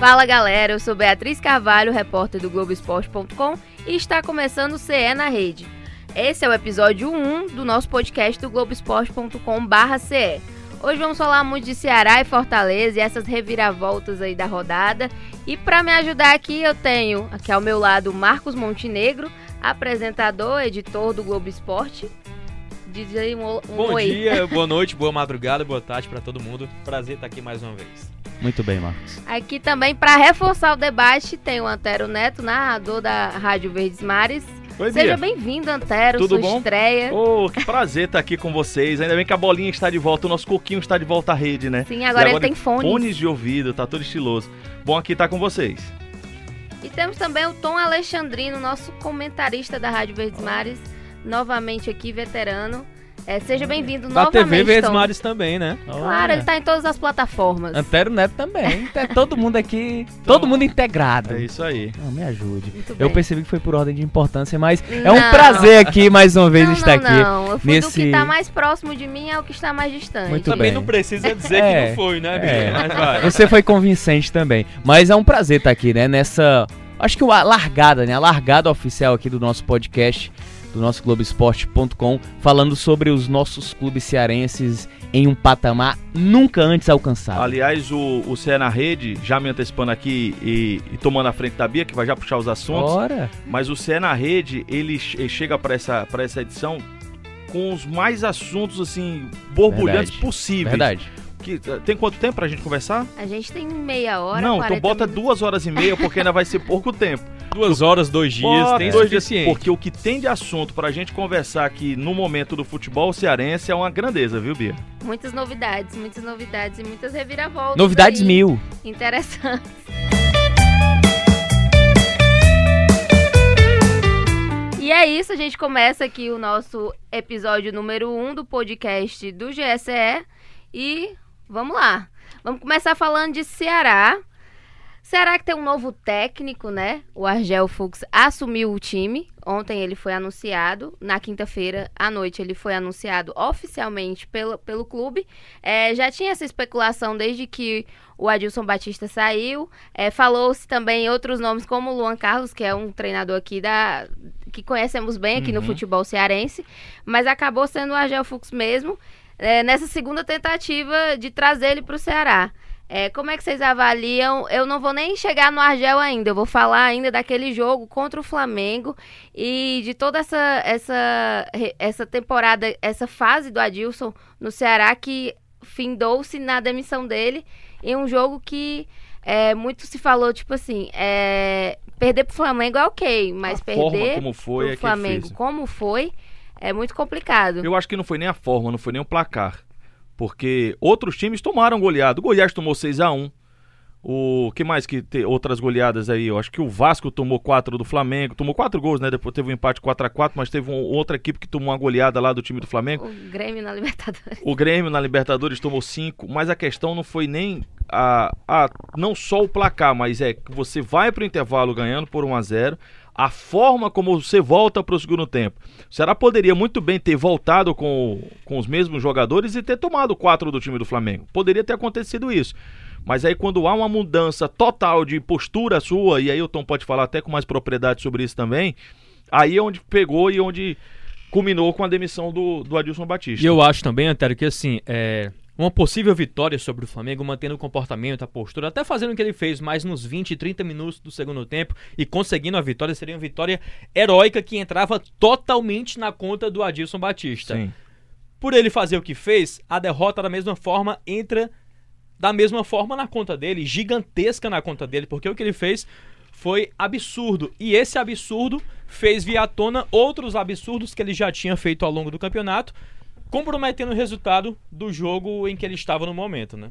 Fala galera, eu sou Beatriz Carvalho, repórter do Globoesporte.com e está começando o CE na Rede. Esse é o episódio 1 do nosso podcast do Globoesporte.com/ce. Hoje vamos falar muito de Ceará e Fortaleza e essas reviravoltas aí da rodada. E para me ajudar aqui, eu tenho aqui ao meu lado Marcos Montenegro, apresentador, editor do Globo Esporte. Diz aí um, um Bom oi. dia, boa noite, boa madrugada, boa tarde para todo mundo. Prazer estar aqui mais uma vez. Muito bem, Marcos. Aqui também, para reforçar o debate, tem o Antero Neto, narrador da Rádio Verdes Mares. Oi, Seja bem-vindo, Antero, Tudo sua bom? estreia. Oh, que prazer estar aqui com vocês. Ainda bem que a bolinha está de volta, o nosso coquinho está de volta à rede, né? Sim, agora, agora ele tem fones. Fones de ouvido, tá todo estiloso. Bom aqui estar com vocês. E temos também o Tom Alexandrino, nosso comentarista da Rádio Verdes Mares, novamente aqui, veterano. É, seja bem-vindo novamente. Da TV Verdes Mares também, né? Claro, ele tá em todas as plataformas. Antero Neto também. É todo mundo aqui, então, todo mundo integrado. É isso aí. Não, me ajude. Eu percebi que foi por ordem de importância, mas não. é um prazer aqui mais uma vez não, estar não, aqui. Não, eu fui nesse... do que tá mais próximo de mim ao que está mais distante. Muito também bem. não precisa dizer é, que não foi, né, é. Mas vai. Você foi convincente também. Mas é um prazer estar aqui, né, nessa... Acho que a largada, né? A largada oficial aqui do nosso podcast do nosso Globoesporte.com, falando sobre os nossos clubes cearenses em um patamar nunca antes alcançado. Aliás, o, o CE na Rede, já me antecipando aqui e, e, tomando a frente da Bia, que vai já puxar os assuntos. Ora. Mas o CE na Rede, ele, ele chega para essa, essa edição com os mais assuntos, assim, borbulhantes Verdade. possíveis. Verdade. Que, tem quanto tempo pra gente conversar? A gente tem meia hora. Não, então bota minutos. duas horas e meia, porque ainda vai ser pouco tempo. Duas horas, dois dias, Bota, tem dois dias, Porque o que tem de assunto pra gente conversar aqui no momento do futebol cearense é uma grandeza, viu, Bia? Muitas novidades, muitas novidades e muitas reviravoltas. Novidades aí. mil. Interessantes. E é isso, a gente começa aqui o nosso episódio número 1 um do podcast do GSE e vamos lá. Vamos começar falando de Ceará. Ceará que tem um novo técnico, né? O Argel Fux assumiu o time. Ontem ele foi anunciado. Na quinta-feira à noite ele foi anunciado oficialmente pelo, pelo clube. É, já tinha essa especulação desde que o Adilson Batista saiu. É, Falou-se também outros nomes como o Luan Carlos, que é um treinador aqui da. que conhecemos bem aqui uhum. no futebol cearense. Mas acabou sendo o Argel Fux mesmo. É, nessa segunda tentativa de trazer ele para o Ceará. É, como é que vocês avaliam? Eu não vou nem chegar no Argel ainda, eu vou falar ainda daquele jogo contra o Flamengo e de toda essa, essa, essa temporada, essa fase do Adilson no Ceará que findou-se na demissão dele em um jogo que é, muito se falou, tipo assim, é, perder pro Flamengo é ok, mas a perder como foi pro é Flamengo como foi é muito complicado. Eu acho que não foi nem a forma, não foi nem o placar. Porque outros times tomaram goleado. O Goiás tomou 6 a 1 o que mais que tem outras goleadas aí? Eu acho que o Vasco tomou 4 do Flamengo, tomou 4 gols, né? Depois teve um empate 4 a 4 mas teve um, outra equipe que tomou uma goleada lá do time do Flamengo. O Grêmio na Libertadores. O Grêmio na Libertadores tomou 5, mas a questão não foi nem a, a não só o placar, mas é que você vai para o intervalo ganhando por 1 a 0 a forma como você volta para o segundo tempo. O Ceará poderia muito bem ter voltado com, com os mesmos jogadores e ter tomado quatro do time do Flamengo. Poderia ter acontecido isso. Mas aí quando há uma mudança total de postura sua, e aí o Tom pode falar até com mais propriedade sobre isso também, aí é onde pegou e onde culminou com a demissão do, do Adilson Batista. E eu acho também, Antero, que assim, é, uma possível vitória sobre o Flamengo, mantendo o comportamento, a postura, até fazendo o que ele fez mais nos 20, 30 minutos do segundo tempo e conseguindo a vitória, seria uma vitória heróica que entrava totalmente na conta do Adilson Batista. Sim. Por ele fazer o que fez, a derrota da mesma forma entra da mesma forma na conta dele, gigantesca na conta dele, porque o que ele fez foi absurdo. E esse absurdo fez vir à tona outros absurdos que ele já tinha feito ao longo do campeonato comprometendo o resultado do jogo em que ele estava no momento, né?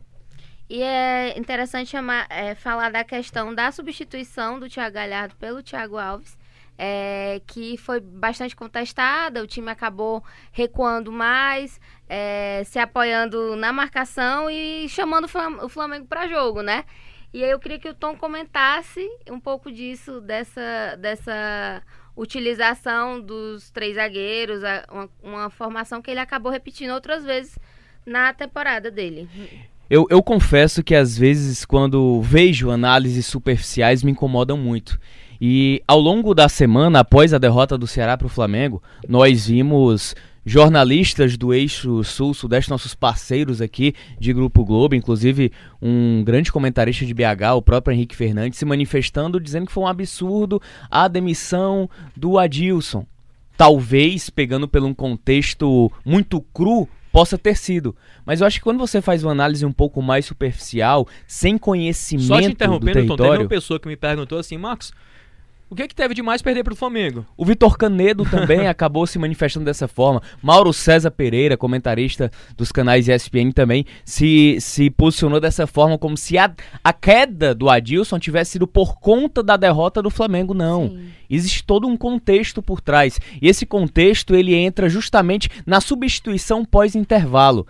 E é interessante chamar, é, falar da questão da substituição do Thiago Galhardo pelo Thiago Alves, é, que foi bastante contestada. O time acabou recuando mais, é, se apoiando na marcação e chamando o Flamengo para jogo, né? E aí eu queria que o Tom comentasse um pouco disso, dessa, dessa utilização dos três zagueiros, uma, uma formação que ele acabou repetindo outras vezes na temporada dele. Eu, eu confesso que às vezes, quando vejo análises superficiais, me incomodam muito. E ao longo da semana, após a derrota do Ceará para o Flamengo, nós vimos jornalistas do eixo sul-sudeste, nossos parceiros aqui de Grupo Globo, inclusive um grande comentarista de BH, o próprio Henrique Fernandes, se manifestando dizendo que foi um absurdo a demissão do Adilson. Talvez, pegando pelo um contexto muito cru, possa ter sido. Mas eu acho que quando você faz uma análise um pouco mais superficial, sem conhecimento Só te do interrompendo, Tom, teve território... uma pessoa que me perguntou assim, Marcos, o que que teve de mais perder pro Flamengo? O Vitor Canedo também acabou se manifestando dessa forma. Mauro César Pereira, comentarista dos canais ESPN também, se, se posicionou dessa forma, como se a, a queda do Adilson tivesse sido por conta da derrota do Flamengo. Não. Sim. Existe todo um contexto por trás. E esse contexto ele entra justamente na substituição pós-intervalo.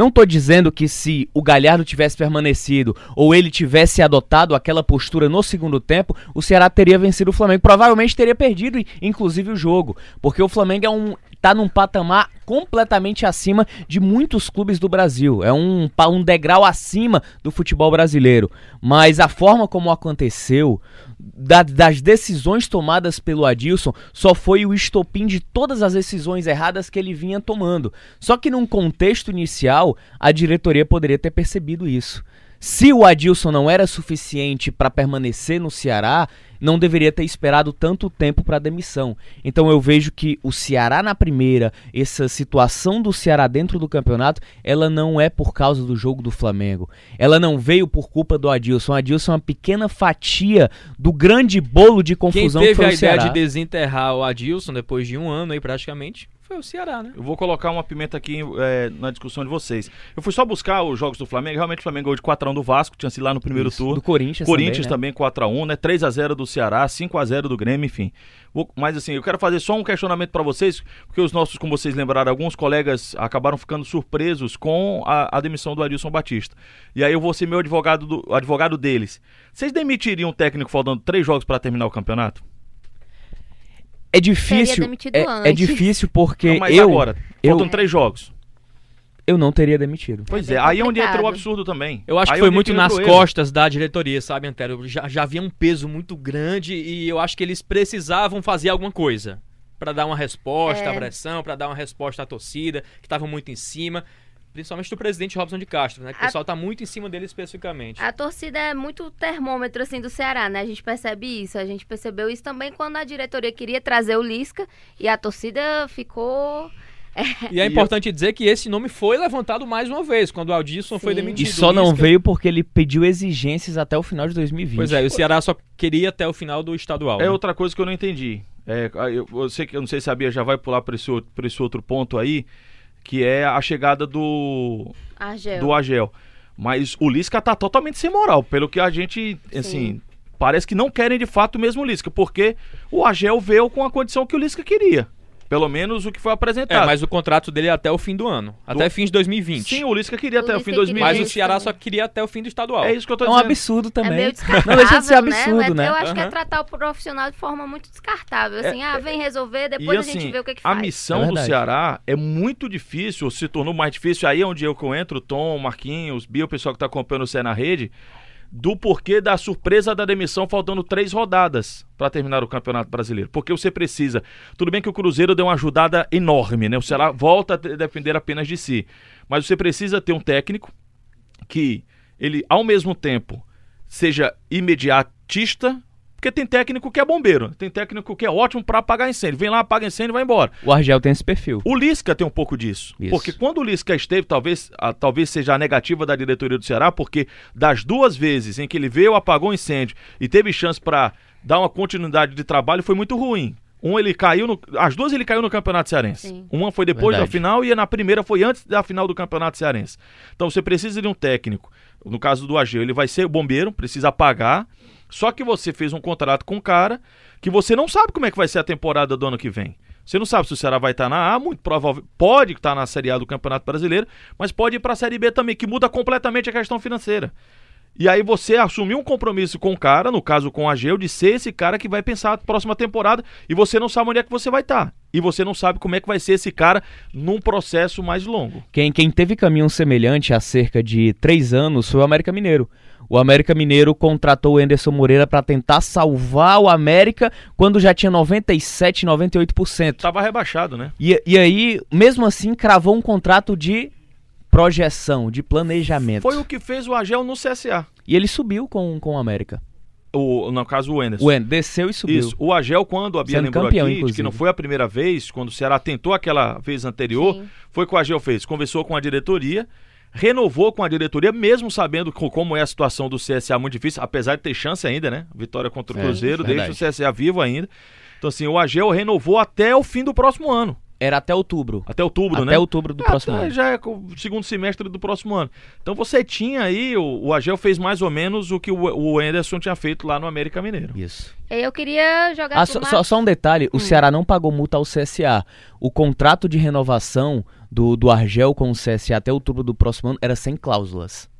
Não estou dizendo que se o Galhardo tivesse permanecido ou ele tivesse adotado aquela postura no segundo tempo, o Ceará teria vencido o Flamengo. Provavelmente teria perdido, inclusive, o jogo. Porque o Flamengo é um, tá num patamar completamente acima de muitos clubes do Brasil. É um, um degrau acima do futebol brasileiro. Mas a forma como aconteceu, da- das decisões tomadas pelo Adilson, só foi o estopim de todas as decisões erradas que ele vinha tomando. Só que num contexto inicial, a diretoria poderia ter percebido isso. Se o Adilson não era suficiente para permanecer no Ceará, não deveria ter esperado tanto tempo para demissão. Então eu vejo que o Ceará na primeira, essa situação do Ceará dentro do campeonato, ela não é por causa do jogo do Flamengo. Ela não veio por culpa do Adilson. O Adilson é uma pequena fatia do grande bolo de Quem confusão que teve foi a o ideia Ceará. de desenterrar o Adilson depois de um ano aí praticamente foi o Ceará, né? Eu vou colocar uma pimenta aqui é, na discussão de vocês. Eu fui só buscar os jogos do Flamengo. Realmente o Flamengo ganhou de 4x1 do Vasco, tinha sido lá no primeiro Isso. turno. Do Corinthians, Corinthians também, né? também 4x1, né? 3x0 do Ceará, 5x0 do Grêmio, enfim. Vou- mas assim, eu quero fazer só um questionamento pra vocês, porque os nossos, como vocês lembraram, alguns colegas acabaram ficando surpresos com a, a demissão do Adilson Batista. E aí eu vou ser meu advogado, do, advogado deles. Vocês demitiriam um técnico faltando três jogos pra terminar o campeonato? É difícil. É, é difícil porque Não, mas eu, agora, eu- faltam três jogos. eu não teria demitido. Pois bem é, aí é onde entra o absurdo também. Eu acho Aí que foi muito nas costas da diretoria, sabe, Antero? Já, já havia um peso muito grande e eu acho que eles precisavam fazer alguma coisa Pra dar uma resposta à É. pressão, pra dar uma resposta à torcida, que tava muito em cima. Principalmente do presidente Robson de Castro, né? Que o pessoal tá muito em cima dele especificamente. A torcida é muito termômetro assim do Ceará, né? A gente percebe isso. A gente percebeu isso também quando a diretoria queria trazer o Lisca e a torcida ficou. E é E importante dizer que esse nome foi levantado mais uma vez, quando o Aldisson foi Sim. demitido. E só não Lisca- veio porque ele pediu exigências até o final de 2020. Pois é, e o Ceará só queria até o final do estadual. É né? outra coisa que eu não entendi. É, eu, eu sei que eu não sei se a Bia já vai pular para esse, outro- esse outro ponto aí, que é a chegada do Argel. do Agel. Mas o Lisca tá totalmente sem moral, pelo que a gente, assim, parece que não querem de fato mesmo o Lisca, porque o Agel veio com a condição que o Lisca queria. Pelo menos o que foi É, apresentado. mas o contrato dele é até o fim do ano. Até fim de 2020. Sim, o Lisca queria O até o Lisca fim de queria 2020. Mas o Ceará também. só queria até o fim do estadual. É isso que eu tô É um dizendo. absurdo É também. meio descartável, não deixa de ser né? absurdo, né? Eu acho que é tratar o profissional de forma muito descartável. Assim, É, ah, vem resolver, E depois a assim, gente vê o que, que a faz. missão É do. Ceará é muito difícil, ou se tornou mais difícil, aí é onde eu que eu entro, Tom, Marquinhos, Bia, o pessoal que tá acompanhando o Cé na rede, do porquê da surpresa da demissão faltando três rodadas para terminar o Campeonato Brasileiro. Porque você precisa. Tudo bem que o Cruzeiro deu uma ajudada enorme, né? O Ceará volta a de- depender apenas de si. Mas você precisa ter um técnico que ele, ao mesmo tempo, seja imediatista. Porque tem técnico que é bombeiro, tem técnico que é ótimo para apagar incêndio. Vem lá, apaga incêndio e vai embora. O Argel tem esse perfil. O Lisca tem um pouco disso. Isso. Porque quando o Lisca esteve, talvez, a- talvez seja a negativa da diretoria do Ceará, porque das duas vezes em que ele veio, apagou o incêndio e teve chance para dar uma continuidade de trabalho, foi muito ruim. Um ele caiu no, as duas ele caiu no Campeonato Cearense. Sim. Uma foi depois Verdade. da final e na primeira foi antes da final do Campeonato Cearense. Então você precisa de um técnico. No caso do Ageu, ele vai ser bombeiro, precisa apagar. Só que você fez um contrato com um cara que você não sabe como é que vai ser a temporada do ano que vem. Você não sabe se o Ceará vai estar na A, muito provável. Pode estar na Série A do Campeonato Brasileiro, mas pode ir para a Série B também, que muda completamente a questão financeira. E aí você assumiu um compromisso com o cara, no caso com o Ageu, de ser esse cara que vai pensar a próxima temporada e você não sabe onde é que você vai estar. E você não sabe como é que vai ser esse cara num processo mais longo. Quem, quem teve caminho semelhante há cerca de três anos foi o América Mineiro. O América Mineiro contratou o Anderson Moreira para tentar salvar o América quando já tinha 97, 98%. Tava rebaixado, né? E, e aí, mesmo assim, cravou um contrato de projeção, de planejamento. Foi o que fez o Agel no CSA. E ele subiu com, com o América. O, no caso, o Anderson. O En desceu e subiu. Isso. O Agel, quando a Bia Sendo lembrou campeão, aqui, de que inclusive. não foi a primeira vez, quando o Ceará tentou aquela vez anterior, Sim. foi o que o Agel fez. Conversou com a diretoria, renovou com a diretoria, mesmo sabendo co- como é a situação do CSA muito difícil, apesar de ter chance ainda, né? Vitória contra o É, Cruzeiro, deixa verdade. o CSA vivo ainda. Então, assim, o Agel renovou até o fim do próximo ano. Era até outubro. Até outubro, até né? outubro do Ah, próximo ano. Já é o segundo semestre do próximo ano. Então você tinha aí, o, o Agel fez mais ou menos o que o, o Anderson tinha feito lá no América Mineiro. Isso. Eu queria jogar Ah, só, só- só um detalhe: o Ceará não pagou multa ao CSA. O contrato de renovação do, do Argel com o CSA até outubro do próximo ano era sem cláusulas.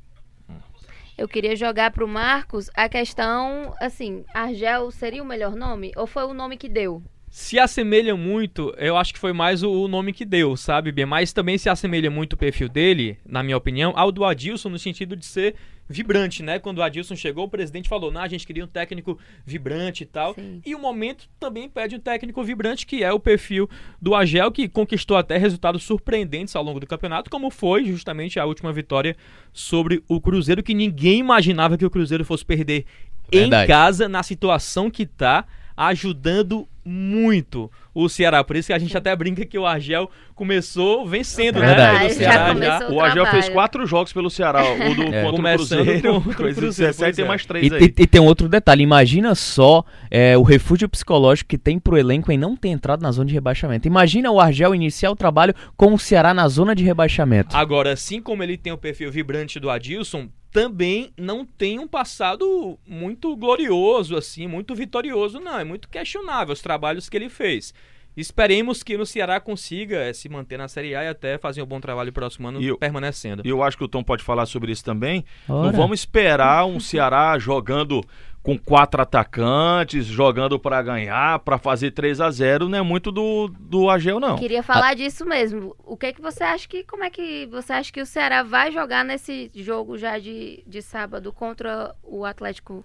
Eu queria jogar pro Marcos a questão, assim, Argel seria o melhor nome? Ou foi o nome que deu? Se assemelha muito, eu acho que foi mais o, o nome que deu, sabe, Bia? Mas também se assemelha muito o perfil dele, na minha opinião, ao do Adilson, no sentido de ser vibrante, né? Quando o Adilson chegou, o presidente falou, não, a gente queria um técnico vibrante e tal. Sim. E o momento também pede um técnico vibrante, que é o perfil do Agel, que conquistou até resultados surpreendentes ao longo do campeonato, como foi justamente a última vitória sobre o Cruzeiro, que ninguém imaginava que o Cruzeiro fosse perder em Verdade. casa, na situação que tá, ajudando muito o Ceará. Por isso que a gente até brinca que o Argel começou vencendo, né? Verdade. Do Já Ceará já. começou. O Agel trabalho. fez quatro jogos pelo Ceará. O do É. contra o Começando Cruzeiro, contra o Cruzeiro, 17 pois tem é. mais E, três aí. e- e tem outro detalhe: imagina só é, o refúgio psicológico que tem pro elenco em não ter entrado na zona de rebaixamento. Imagina o Argel iniciar o trabalho com o Ceará na zona de rebaixamento. Agora, assim como ele tem o perfil vibrante do Adilson, também não tem um passado muito glorioso, assim, muito vitorioso, não. É muito questionável os trabalhos que ele fez. Esperemos que no Ceará consiga eh, se manter na Série A e até fazer um bom trabalho próximo ano E eu- permanecendo. E eu acho que o Tom pode falar sobre isso também. Não Ora. vamos esperar um Ceará jogando com quatro atacantes, jogando pra ganhar, pra fazer 3 a 0 não é muito do, do Agel, não. Queria falar disso mesmo. O que que você acha que como é que você acha que o Ceará vai jogar nesse jogo já de, de sábado contra o Atlético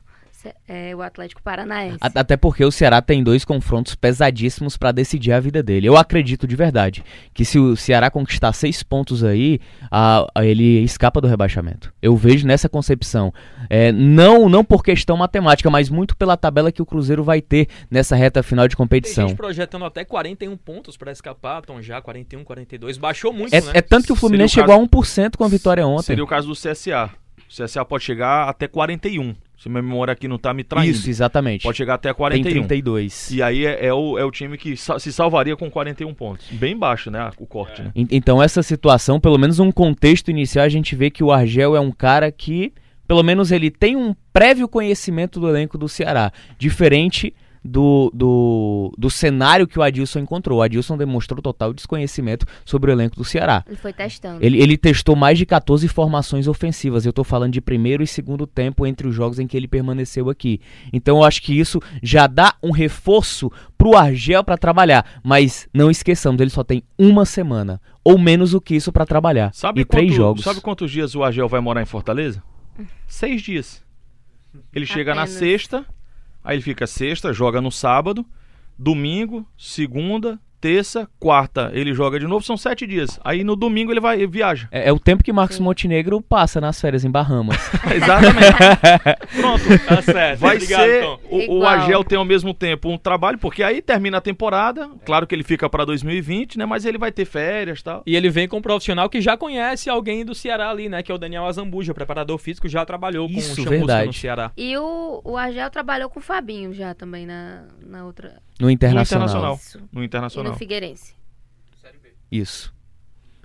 é, o Atlético Paranaense? A- Até porque o Ceará tem dois confrontos pesadíssimos pra decidir a vida dele. Eu acredito de verdade que se o Ceará conquistar seis pontos aí, a- a- ele escapa do rebaixamento. Eu vejo nessa concepção. É, não, não por questão matemática, mas muito pela tabela que o Cruzeiro vai ter nessa reta final de Tem competição. gente projetando até 41 pontos pra escapar, estão já 41, 42. Baixou muito, É, né? é tanto que o Fluminense Seria o chegou a 1% com a vitória ontem. Seria o caso do CSA. O CSA pode chegar até 41. Se minha memória aqui não tá me traindo. Isso, exatamente. Pode chegar até Tem 41. 32. E aí é, é o, é o time que sa- se salvaria com 41 pontos. Bem baixo, né? O corte, né? En- Então, essa situação, pelo menos um contexto inicial, a gente vê que o Argel é um cara que, pelo menos, ele tem um prévio conhecimento do elenco do Ceará. Diferente do, do, do cenário que o Adilson encontrou. O Adilson demonstrou total desconhecimento sobre o elenco do Ceará. Ele foi testando. Ele, ele testou mais de 14 formações ofensivas. Eu tô falando de primeiro e segundo tempo entre os jogos em que ele permaneceu aqui. Então eu acho que isso já dá um reforço pro Argel pra trabalhar. Mas não esqueçamos, ele só tem uma semana. Ou menos do que isso pra trabalhar. Sabe, e três quanto- jogos. sabe quantos dias o Agel vai morar em Fortaleza? Seis dias. Ele chega na Apenas. sexta, aí ele fica sexta, joga no sábado, domingo, segunda, terça, quarta, ele joga de novo, são sete dias. Aí no domingo ele vai ele viaja. É, é o tempo que Marcos Sim. Montenegro passa nas férias em Bahamas. Exatamente. Pronto. Tá certo. Vai Obrigado, ser. Tom. O, o. Agel tem ao mesmo tempo um trabalho, porque aí termina a temporada. Claro que ele fica pra 2020, né? Mas ele vai ter férias e tal. E ele vem com um profissional que já conhece alguém do Ceará ali, né? Que é o Daniel Azambuja, preparador físico, já trabalhou com Isso, o Chamusca no Ceará. E o, o Argel trabalhou com o Fabinho já também na, na outra. No Internacional. Internacional. Isso. No E Internacional. no Figueirense. Isso.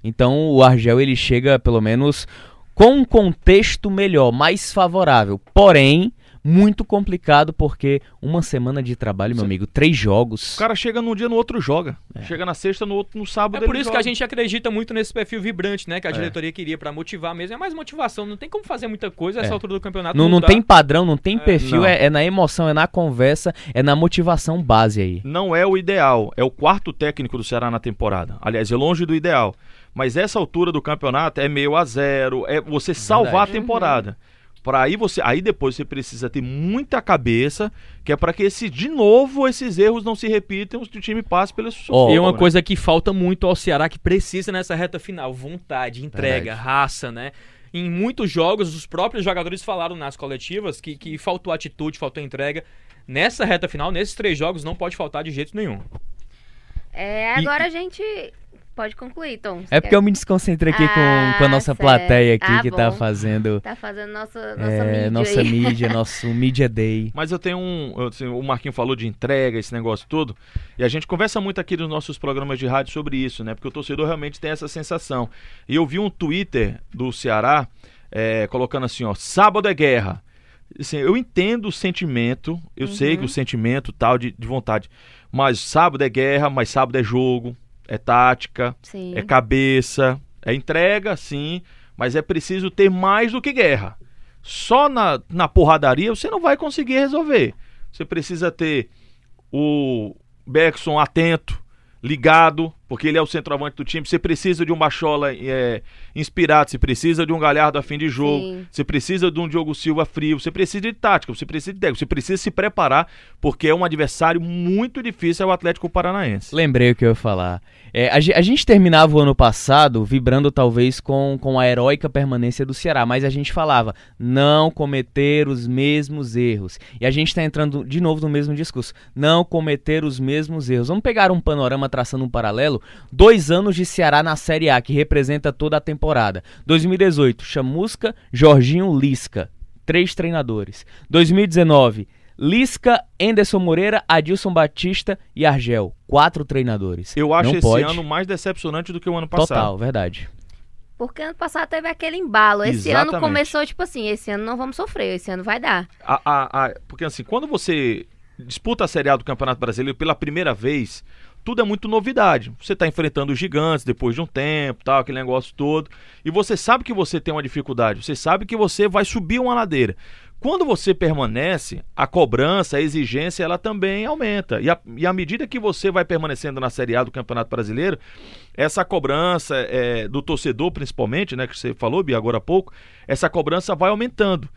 Então o Argel ele chega pelo menos com um contexto melhor, mais favorável. Porém, muito complicado porque uma semana de trabalho, meu Sim. amigo, três jogos. O cara chega num dia, no outro joga. Chega na sexta, no outro, no sábado É por ele isso que a joga. gente acredita muito nesse perfil vibrante, né? Que a É. diretoria queria pra motivar mesmo. É mais motivação. Não tem como fazer muita coisa nessa É. altura do campeonato. Não, não tem padrão, não tem perfil, não. é, é na emoção, é na conversa, é na motivação base aí. não é o ideal. É o quarto técnico do Ceará na temporada. Aliás, é longe do ideal. Mas essa altura do campeonato é meio a zero. É você salvar a verdade. temporada. Para aí você, aí depois você precisa ter muita cabeça, que é para que esse de novo esses erros não se repitam, que o time passe pelo sufoco. E uma né? coisa que falta muito ao Ceará, que precisa nessa reta final: vontade, entrega, Verdade. raça, né? Em muitos jogos, os próprios jogadores falaram nas coletivas que, que faltou atitude, faltou entrega. Nessa reta final, nesses três jogos, não pode faltar de jeito nenhum. É, agora a gente pode concluir, Tom. É porque quer- eu me desconcentrei aqui com, Ah, com a nossa certo. plateia aqui Ah, que tá bom. fazendo Tá fazendo nossa, nossa é, mídia nossa aí. mídia, nosso Media Day. Mas eu tenho um. eu- o Marquinho falou de entrega, esse negócio todo. E a gente conversa muito aqui nos nossos programas de rádio sobre isso, né? Porque o torcedor realmente tem essa sensação. E eu vi um Twitter do Ceará é, colocando assim, ó, sábado é guerra. Assim, eu entendo o sentimento, eu sei que o sentimento tal de, de vontade. Mas sábado é guerra, mas sábado é jogo, é tática, Sim. é cabeça, é entrega, sim, mas é preciso ter mais do que guerra. Só na, na porradaria você não vai conseguir resolver. Você precisa ter o Beckson atento, ligado, porque ele é o centroavante do time. Você precisa de um Bachola é, inspirado, você precisa de um Galhardo a fim de jogo, Sim. você precisa de um Diogo Silva frio, você precisa de tática, você precisa de técnica, você precisa se preparar, porque é um adversário muito difícil, é o Atlético Paranaense. Lembrei o que eu ia falar. É, a, a gente terminava o ano passado vibrando talvez com, com a heróica permanência do Ceará, mas a gente falava não cometer os mesmos erros. E a gente está entrando de novo no mesmo discurso. Não cometer os mesmos erros. Vamos pegar um panorama traçando um paralelo. Dois anos de Ceará na Série A, que representa toda a temporada. 2018, Chamusca, Jorginho, Lisca. Três treinadores. 2019, Lisca, Enderson Moreira, Adilson Batista e Argel. Quatro treinadores. Eu acho Não esse pode. ano mais decepcionante do que o ano passado. Total, verdade. Porque ano passado teve aquele embalo. Esse ano Exatamente. começou, tipo assim, esse ano não vamos sofrer, esse ano vai dar. A- a- a- porque assim, quando você disputa a Série A do Campeonato Brasileiro pela primeira vez, tudo é muito novidade. Você está enfrentando os gigantes depois de um tempo, tal, aquele negócio todo. E você sabe que você tem uma dificuldade, você sabe que você vai subir uma ladeira. Quando você permanece, a cobrança, a exigência, ela também aumenta. E, a- e à medida que você vai permanecendo na Série A do Campeonato Brasileiro, essa cobrança é, do torcedor, principalmente, né, que você falou, Bia, agora há pouco, essa cobrança vai aumentando.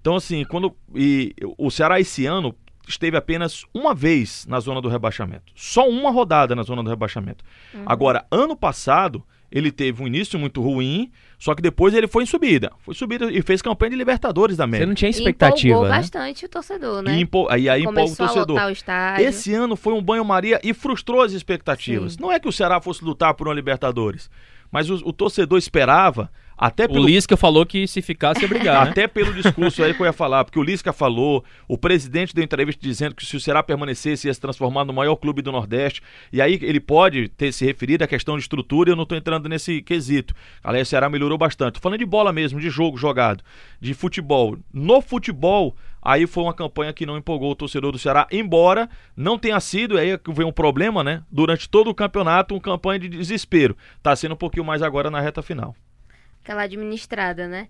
Então, assim, quando. E o Ceará esse ano esteve apenas uma vez na zona do rebaixamento. Só uma rodada na zona do rebaixamento. Agora, ano passado, ele teve um início muito ruim, só que depois ele foi em subida. Foi subida e fez campanha de Libertadores da Você América. não tinha E expectativa, empolgou né? bastante o torcedor, né? E, empo... aí, aí empolga o torcedor. lotar o. Esse ano foi um banho-maria e frustrou as expectativas. Sim. Não é que o Ceará fosse lutar por uma Libertadores, mas o, o torcedor esperava, até O pelo Lisca falou que se ficasse ia brigar, né? Até pelo discurso aí que eu ia falar, porque o Lisca falou, o presidente deu entrevista dizendo que se o Ceará permanecesse ia se transformar no maior clube do Nordeste, e aí ele pode ter se referido à questão de estrutura, eu não estou entrando nesse quesito. Aliás, o Ceará melhorou bastante. Tô falando de bola mesmo, de jogo jogado, de futebol. No futebol, aí foi uma campanha que não empolgou o torcedor do Ceará, embora não tenha sido, aí é que vem um problema, né? Durante todo o campeonato, uma campanha de desespero. Tá sendo um pouquinho mais agora na reta final. Aquela administrada, né?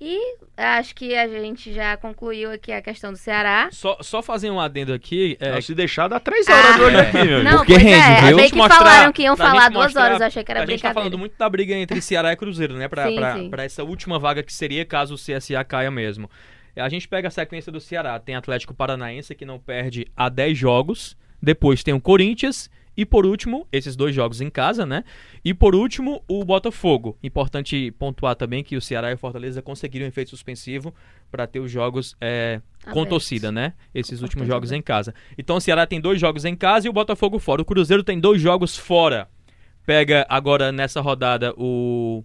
E acho que a gente já concluiu aqui a questão do Ceará. Só, só fazer um adendo aqui. é, Não, se deixar, dá três horas Ah. de olho aqui, meu. Não, Porque pois rende, é. viu? Achei que mostrar- falaram que iam falar duas mostrar- horas. Eu achei que era a gente tá brincadeira. falando muito da briga entre Ceará e Cruzeiro, né? Pra, Sim, pra, sim. pra essa última vaga que seria caso o CSA caia mesmo. A gente pega a sequência do Ceará. Tem Atlético Paranaense que não perde há 10 jogos. Depois tem o Corinthians. E por último, esses dois jogos em casa, né? E por último, o Botafogo. Importante pontuar também que o Ceará e o Fortaleza conseguiram efeito suspensivo para ter os jogos é, com torcida, né? Esses últimos Importante jogos em casa. Então o Ceará tem dois jogos em casa e o Botafogo fora. O Cruzeiro tem dois jogos fora. Pega agora nessa rodada o.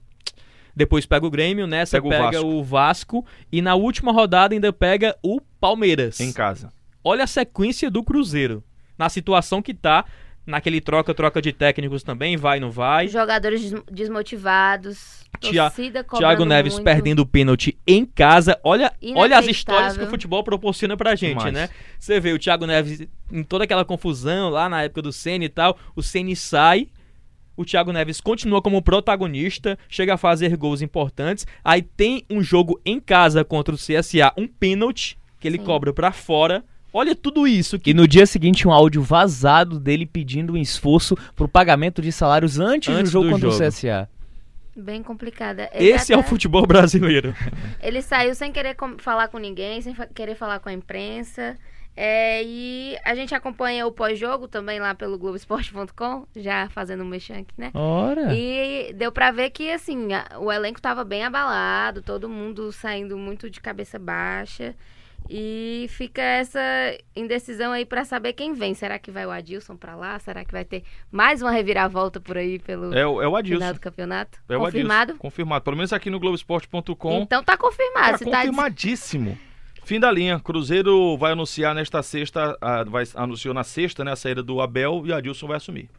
Depois pega o Grêmio, nessa Pega o pega Vasco. o Vasco. E na última rodada ainda pega o Palmeiras. Em casa. Olha a sequência do Cruzeiro. Na situação que tá naquele troca-troca de técnicos também, vai, não vai. Jogadores des- desmotivados. Tia- Thiago Neves muito. perdendo o pênalti em casa. Olha, olha as histórias que o futebol proporciona pra gente, Demais. né? Você vê o Thiago Neves em toda aquela confusão lá na época do Ceni e tal, o Ceni sai, o Thiago Neves continua como protagonista, chega a fazer gols importantes. Aí tem um jogo em casa contra o CSA, um pênalti que ele Sim. cobra pra fora. Olha tudo isso que E no dia seguinte, um áudio vazado dele pedindo um esforço pro pagamento de salários antes, Antes do jogo do contra jogo. o CSA. Bem complicada. Ele esse é o até- futebol brasileiro. Ele saiu sem querer com- falar com ninguém, sem fa- querer falar com a imprensa. É, e a gente acompanha o pós-jogo também lá pelo Globoesporte.com, já fazendo um mexão aqui, né? Ora. E deu pra ver que, assim, a- o elenco tava bem abalado, todo mundo saindo muito de cabeça baixa. E fica essa indecisão aí pra saber quem vem. Será que vai o Adilson pra lá? Será que vai ter mais uma reviravolta por aí pelo É, o- é o final Adilson. do campeonato? É o Confirmado? Adilson. Confirmado. Pelo menos aqui no Globoesporte.com. Então tá confirmado. Cara, Se tá confirmadíssimo. Fim da linha. Cruzeiro vai anunciar nesta sexta, vai, anunciou na sexta, né, a saída do Abel e Adilson vai assumir.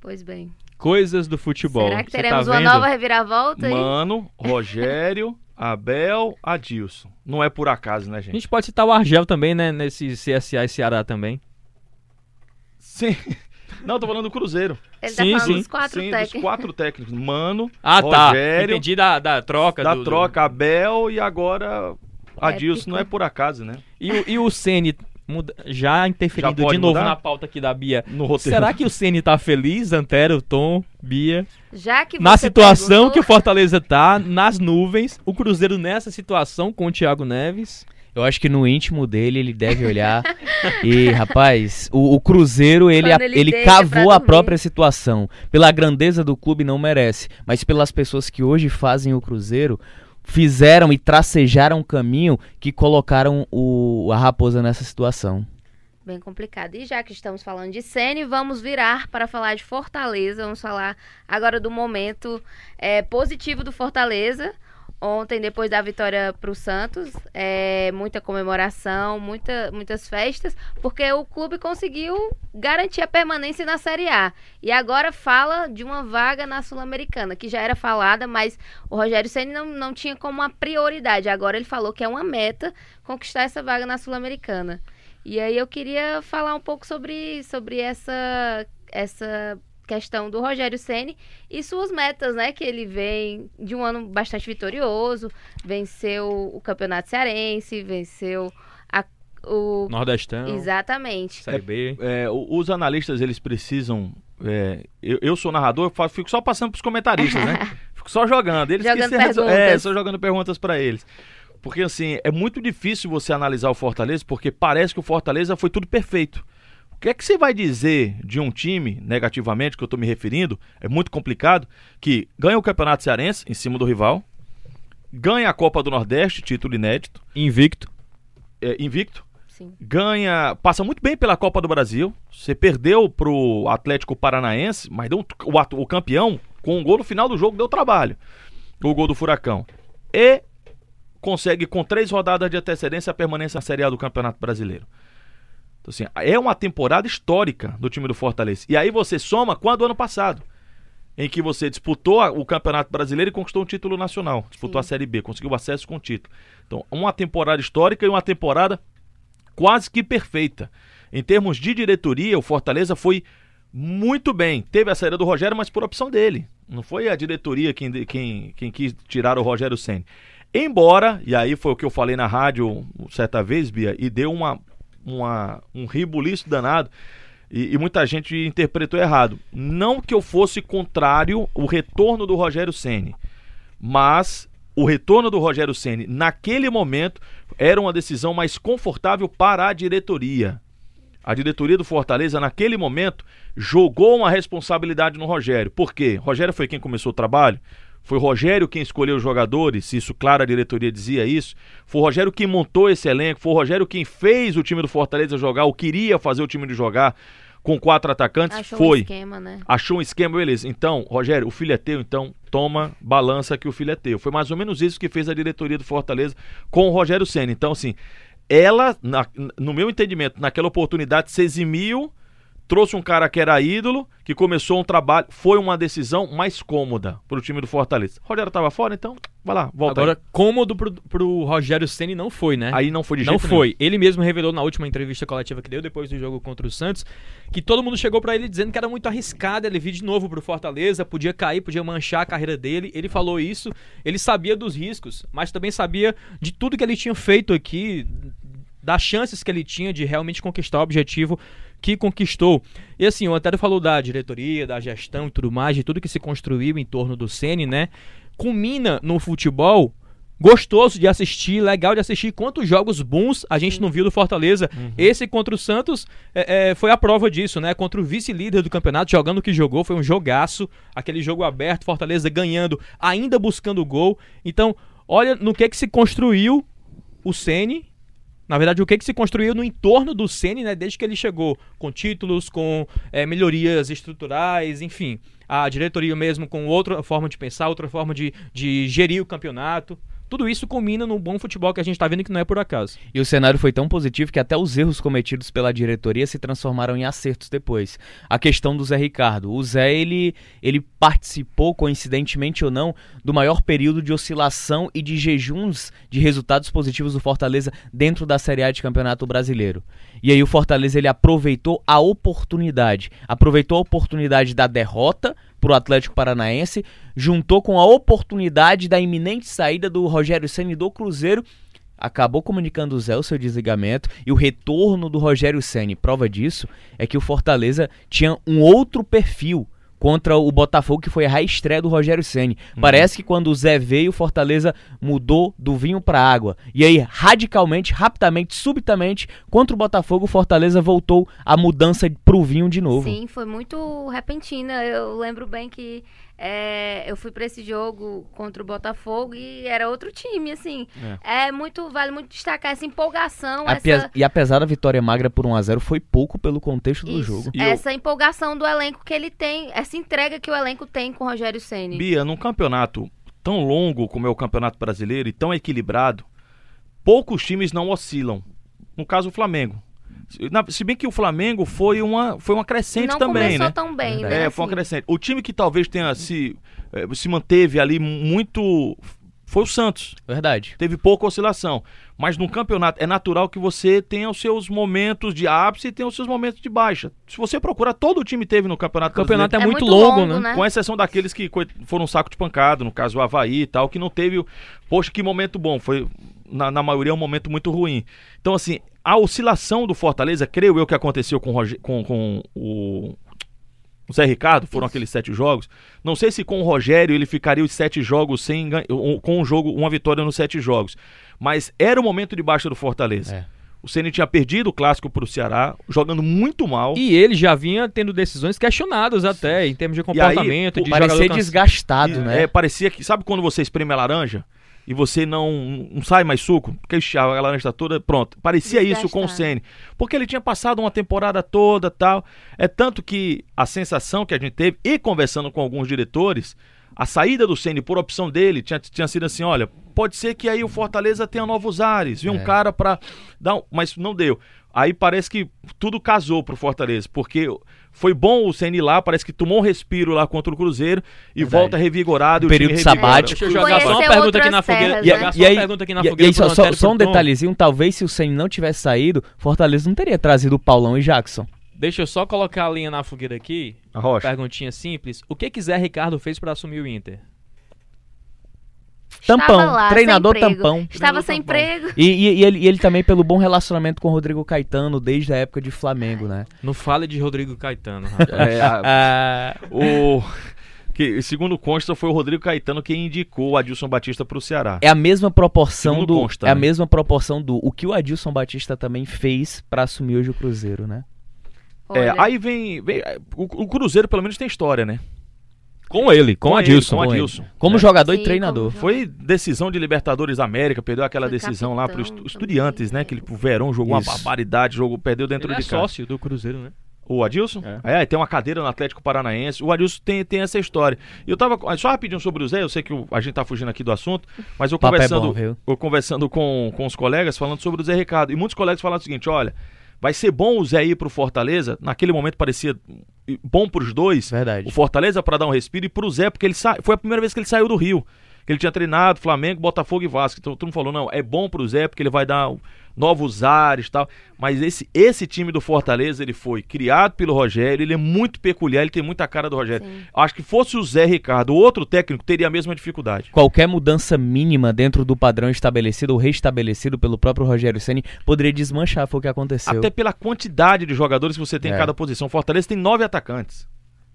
Pois bem. Coisas do futebol. Será que teremos tá uma vendo? nova reviravolta aí? Mano, Rogério, Abel, Adilson. Não é por acaso, né, A gente? gente pode citar o Argel também, né? Nesse CSA e Ceará também. Sim. Não, tô falando do Cruzeiro. Ele tá Sim, falando sim. dos quatro Sim, técnicos. dos quatro técnicos. Mano, Ah, tá. Rogério, Entendi da, da troca. da do- do- troca Abel e agora Adilson. Épico. Não é por acaso, né? E, o- e o Ceni muda- já interferindo Já de novo mudar? na pauta aqui da Bia. No roteiro. Será que o Ceni tá feliz, Antero, Tom, Bia? Já que Na situação que o perguntou, Fortaleza tá, nas nuvens, o Cruzeiro nessa situação com o Thiago Neves. Eu acho que no íntimo dele ele deve olhar. e, rapaz, o, o Cruzeiro ele, ele ele cavou a própria situação. Pela grandeza do clube não merece, mas pelas pessoas que hoje fazem o Cruzeiro, fizeram e tracejaram um caminho que colocaram o, a Raposa nessa situação. Bem complicado. E já que estamos falando de Sene, vamos virar para falar de Fortaleza. Vamos falar agora do momento é, positivo do Fortaleza. Ontem, depois da vitória para o Santos, é, muita comemoração, muita, muitas festas, porque o clube conseguiu garantir a permanência na Série A. E agora fala de uma vaga na Sul-Americana, que já era falada, mas o Rogério Ceni não, não tinha como uma prioridade. Agora ele falou que é uma meta conquistar essa vaga na Sul-Americana. E aí eu queria falar um pouco sobre, sobre essa, essa questão do Rogério Ceni e suas metas, né? Que ele vem de um ano bastante vitorioso, venceu o Campeonato Cearense, venceu a, o... Nordestão, Exatamente. Série B. É, o- os analistas, eles precisam. é, eu, eu sou narrador, eu fico só passando pros comentaristas, né? Fico só jogando. Eles que Jogando resol- É, perguntas. só jogando perguntas pra eles. Porque, assim, é muito difícil você analisar o Fortaleza, porque parece que o Fortaleza foi tudo perfeito. O que é que você vai dizer de um time, negativamente, que eu tô me referindo, é muito complicado, que ganha o Campeonato Cearense em cima do rival, ganha a Copa do Nordeste, título inédito, Invicto. é, invicto, Sim. ganha, passa muito bem pela Copa do Brasil. Você perdeu pro Atlético Paranaense, mas deu o, o campeão com um gol no final do jogo deu trabalho. O gol do Furacão. E consegue com três rodadas de antecedência a permanência na Série A do Campeonato Brasileiro. Então, assim, é uma temporada histórica do time do Fortaleza. E aí você soma com a do ano passado, em que você disputou o Campeonato Brasileiro e conquistou um título nacional. Disputou Sim. a Série B, conseguiu acesso com o título. Então, uma temporada histórica e uma temporada quase que perfeita. Em termos de diretoria, o Fortaleza foi muito bem. Teve a saída do Rogério, mas por opção dele. Não foi a diretoria quem, quem, quem quis tirar o Rogério Senna. Embora, e aí foi o que eu falei na rádio certa vez, Bia, e deu uma, uma, um ribuliço danado, e, e muita gente interpretou errado. Não que eu fosse contrário o retorno do Rogério Ceni, mas o retorno do Rogério Ceni naquele momento era uma decisão mais confortável para a diretoria. A diretoria do Fortaleza, naquele momento, jogou uma responsabilidade no Rogério. Por quê? Rogério foi quem começou o trabalho. Foi Rogério quem escolheu os jogadores, isso, claro, a diretoria dizia isso. Foi o Rogério quem montou esse elenco, foi o Rogério quem fez o time do Fortaleza jogar, ou queria fazer o time de jogar com quatro atacantes. Achou foi. um esquema, né? Achou um esquema, beleza. Então, Rogério, o filho é teu, então toma, balança que o filho é teu. Foi mais ou menos isso que fez a diretoria do Fortaleza com o Rogério Senna. Então, assim, ela, na- no meu entendimento, naquela oportunidade se eximiu trouxe um cara que era ídolo, que começou um trabalho, foi uma decisão mais cômoda pro time do Fortaleza. O Rogério tava fora, então vai lá, volta Agora, cômodo pro, pro Rogério Ceni não foi, né? aí. Aí não foi de não foi. Ele mesmo revelou na última entrevista coletiva que deu depois do jogo contra o Santos que todo mundo chegou pra ele dizendo que era muito arriscado ele vir de novo pro Fortaleza, podia cair, podia manchar a carreira dele. Ele falou isso, ele sabia dos riscos, mas também sabia de tudo que ele tinha feito aqui, das chances que ele tinha de realmente conquistar o objetivo que conquistou. E assim, o Antero falou da diretoria, da gestão e tudo mais, de tudo que se construiu em torno do Ceni, né? Culmina no futebol gostoso de assistir, legal de assistir. Quantos jogos bons a gente não viu do Fortaleza? Esse contra o Santos é, é, foi a prova disso, né? Contra o vice-líder do campeonato, jogando o que jogou, foi um jogaço. Aquele jogo aberto, Fortaleza ganhando, ainda buscando gol. Então, olha no que que se construiu o Ceni. Na verdade, o que que se construiu no entorno do Ceni, né? Desde que ele chegou, com títulos, com é, melhorias estruturais, enfim. A diretoria mesmo com outra forma de pensar, outra forma de, de gerir o campeonato. Tudo isso combina no bom futebol que a gente tá vendo que não é por acaso. E o cenário foi tão positivo que até os erros cometidos pela diretoria se transformaram em acertos depois. A questão do Zé Ricardo. O Zé, ele, ele participou, coincidentemente ou não, do maior período de oscilação e de jejuns de resultados positivos do Fortaleza dentro da Série A de Campeonato Brasileiro. E aí o Fortaleza, ele aproveitou a oportunidade. Aproveitou a oportunidade da derrota pro Atlético Paranaense, juntou com a oportunidade da iminente saída do Rogério Ceni do Cruzeiro acabou comunicando o Zé o seu desligamento e o retorno do Rogério Ceni. Prova disso é que o Fortaleza tinha um outro perfil contra o Botafogo, que foi a reestreia do Rogério Ceni. Parece que quando o Zé veio, o Fortaleza mudou do vinho para água. E aí, radicalmente, rapidamente, subitamente, contra o Botafogo, o Fortaleza voltou a mudança pro vinho de novo. Sim, foi muito repentina. Eu lembro bem que é, eu fui pra esse jogo contra o Botafogo e era outro time, assim. É, muito, vale muito destacar essa empolgação, Ape- essa, E apesar da vitória magra por 1x0, foi pouco pelo contexto do isso, jogo. E eu- essa empolgação do elenco que ele tem, essa entrega que o elenco tem com o Rogério Ceni. Bia, num campeonato tão longo como é o Campeonato Brasileiro e tão equilibrado, poucos times não oscilam. No caso, o Flamengo. Se- na- Se bem que o Flamengo foi uma, foi uma crescente Não também, começou né? tão bem, Verdade. né? É, foi uma assim. crescente. O time que talvez tenha se, eh, se manteve ali muito. Foi o Santos. Verdade. Teve pouca oscilação. Mas num campeonato é natural que você tenha os seus momentos de ápice e tenha os seus momentos de baixa. Se você procurar, todo o time teve no campeonato. O campeonato é, É muito, muito longo, longo, né? né? Com exceção daqueles que foram um saco de pancada, no caso o Havaí e tal, que não teve. o- Poxa, que momento bom. Foi, na, na maioria, um momento muito ruim. Então, assim, a oscilação do Fortaleza, creio eu que aconteceu com, o Roge- com, com o. o Zé Ricardo, foram aqueles sete jogos. Não sei se com o Rogério ele ficaria os sete jogos sem com um jogo, uma vitória nos sete jogos. Mas era o momento de baixa do Fortaleza. É. O Ceni tinha perdido o clássico pro Ceará, jogando muito mal. E ele já vinha tendo decisões questionadas até, em termos de aí, comportamento, pô, de Parecia jogador desgastado, E, né? É, parecia que. Sabe quando você espreme a laranja? E você não, não sai mais suco? Porque a laranja tá toda. Pronto. Parecia isso com o. Ceni Porque ele tinha passado uma temporada toda tal. É tanto que a sensação que a gente teve, e conversando com alguns diretores, a saída do Ceni por opção dele tinha, tinha sido assim: olha, pode ser que aí o Fortaleza tenha novos ares. Viu um É. cara pra dar um. Mas não deu. Aí parece que tudo casou pro Fortaleza, porque foi bom o Ceni lá, parece que tomou um respiro lá contra o Cruzeiro e Verdade. volta revigorado. o Período sabático. Deixa eu jogar só uma pergunta aqui na fogueira. terras, E, né? e aí, pergunta aqui na e- e aí, só, só- só um detalhezinho, talvez se o Senna não tivesse saído, Fortaleza não teria trazido o Paulão e Jackson. Deixa eu só colocar a linha na fogueira aqui. A Rocha. Perguntinha simples. O que que Zé Ricardo fez pra assumir o Inter? Tampão, lá, treinador sem tampão. Estava Treinador sem tampão. emprego. E, e- e ele, e ele também pelo bom relacionamento com o Rodrigo Caetano desde a época de Flamengo, né? Não fale de Rodrigo Caetano, rapaz. É, a- Ah, o que segundo consta foi o Rodrigo Caetano quem indicou o Adilson Batista pro Ceará. é a mesma proporção Segundo do consta, é a né? mesma proporção do o que o Adilson Batista também fez pra assumir hoje o Cruzeiro, né? É, aí vem, vem- o, o Cruzeiro pelo menos tem história, né? Com ele, com, Com ele, Adilson. com Com ele. Adilson. Como É. jogador Sim, e treinador. como Foi decisão de Libertadores América, perdeu aquela Foi decisão lá capitão Estu- Estudiantes, né? Que ele, o Verão jogou Isso. uma barbaridade, jogou, perdeu dentro Ele é de casa. sócio do Cruzeiro, né? O Adilson? É. tem uma cadeira no Atlético Paranaense. O Adilson tem, tem essa história. E eu tava. Só rapidinho sobre o Zé, eu sei que o- a gente tá fugindo aqui do assunto, mas eu Papo é conversando, bom, viu? eu conversando com, com os colegas, falando sobre o Zé Ricardo. E muitos colegas falaram o seguinte: olha, Vai ser bom o Zé ir pro Fortaleza? Naquele momento parecia bom pros dois. Verdade. O Fortaleza para dar um respiro e pro Zé, porque ele sa... foi a primeira vez que ele saiu do Rio. Que ele tinha treinado Flamengo, Botafogo e Vasco. Então todo mundo falou: não, é bom pro Zé porque ele vai dar novos ares e tal. Mas esse, esse time do Fortaleza, ele foi criado pelo Rogério, ele é muito peculiar, ele tem muita cara do Rogério. Sim. Acho que fosse o Zé Ricardo, outro técnico, teria a mesma dificuldade. Qualquer mudança mínima dentro do padrão estabelecido ou restabelecido pelo próprio Rogério Ceni poderia desmanchar, foi o que aconteceu. Até pela quantidade de jogadores que você tem É. em cada posição. O Fortaleza tem nove atacantes.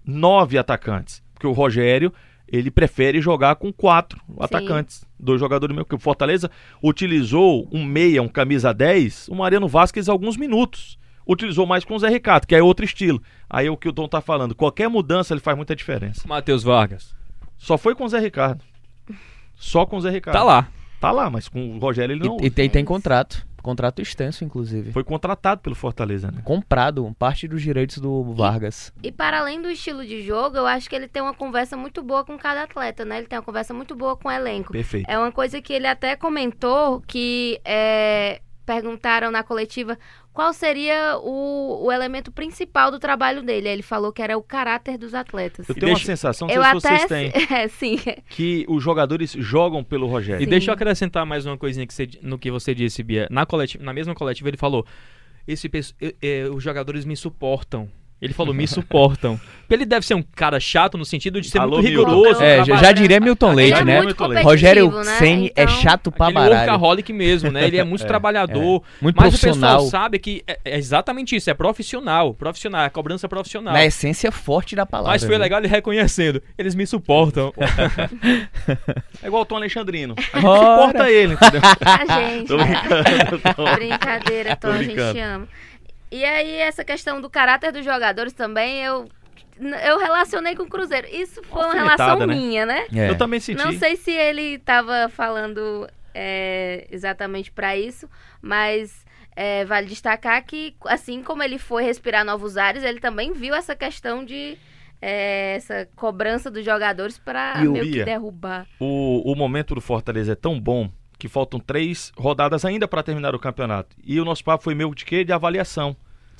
Nove atacantes. Porque o Rogério, ele prefere jogar com quatro atacantes. Dois jogadores meio que o Fortaleza utilizou um meia, um camisa 10, o Mariano Vasquez alguns minutos. Utilizou mais com o Zé Ricardo, que é outro estilo. Aí é o que o Tom tá falando. Qualquer mudança ele faz muita diferença. Matheus Vargas. Só foi com o Zé Ricardo. Só com o Zé Ricardo. Tá lá. Tá lá, mas com o Rogério ele não. E, e tem, tem contrato. Contrato extenso, inclusive. Foi contratado pelo Fortaleza, né? Comprado, parte dos direitos do Vargas. E para além do estilo de jogo, eu acho que ele tem uma conversa muito boa com cada atleta, né? Ele tem uma conversa muito boa com o elenco. Perfeito. É uma coisa que ele até comentou que é, perguntaram na coletiva qual seria o, o elemento principal do trabalho dele. Ele falou que era o caráter dos atletas. Eu E tenho uma deixa- sensação, não sei se vocês têm. É, sim. que os jogadores jogam pelo Rogério. E Sim. deixa eu acrescentar mais uma coisinha que você- no que você disse, Bia. Na, coletiva, na mesma coletiva ele falou: esse, eh, os jogadores me suportam. Ele falou, me suportam. Porque ele deve ser um cara chato no sentido de ser Alô, muito Milton. rigoroso. É, já, já diria Milton Ele Leite, é né? leite. competitivo, Rogério né? Ceni é Então, chato pra Aquele baralho. workaholic mesmo, né? Ele é muito trabalhador. Muito Mas o pessoal profissional. sabe que é, é exatamente isso, é profissional. Profissional, é cobrança profissional. Na essência forte da palavra. Mas foi viu? legal ele reconhecendo. Eles me suportam. É igual o Tom Alexandrino. A gente suporta ele, entendeu? A gente. Tô né? brincando. Tom. Brincadeira, Tom, Tô a gente ama. E aí, essa questão do caráter dos jogadores também, eu, eu relacionei com o Cruzeiro. Isso foi uma Alfinetada, relação né? minha, né? É. Eu também senti. Não sei se ele tava falando é, exatamente pra isso, mas é, vale destacar que, assim como ele foi respirar novos ares, ele também viu essa questão de é, essa cobrança dos jogadores pra o meio que derrubar. O, o momento do Fortaleza é tão bom que faltam três rodadas ainda para terminar o campeonato. E o nosso papo foi meio de quê? De avaliação,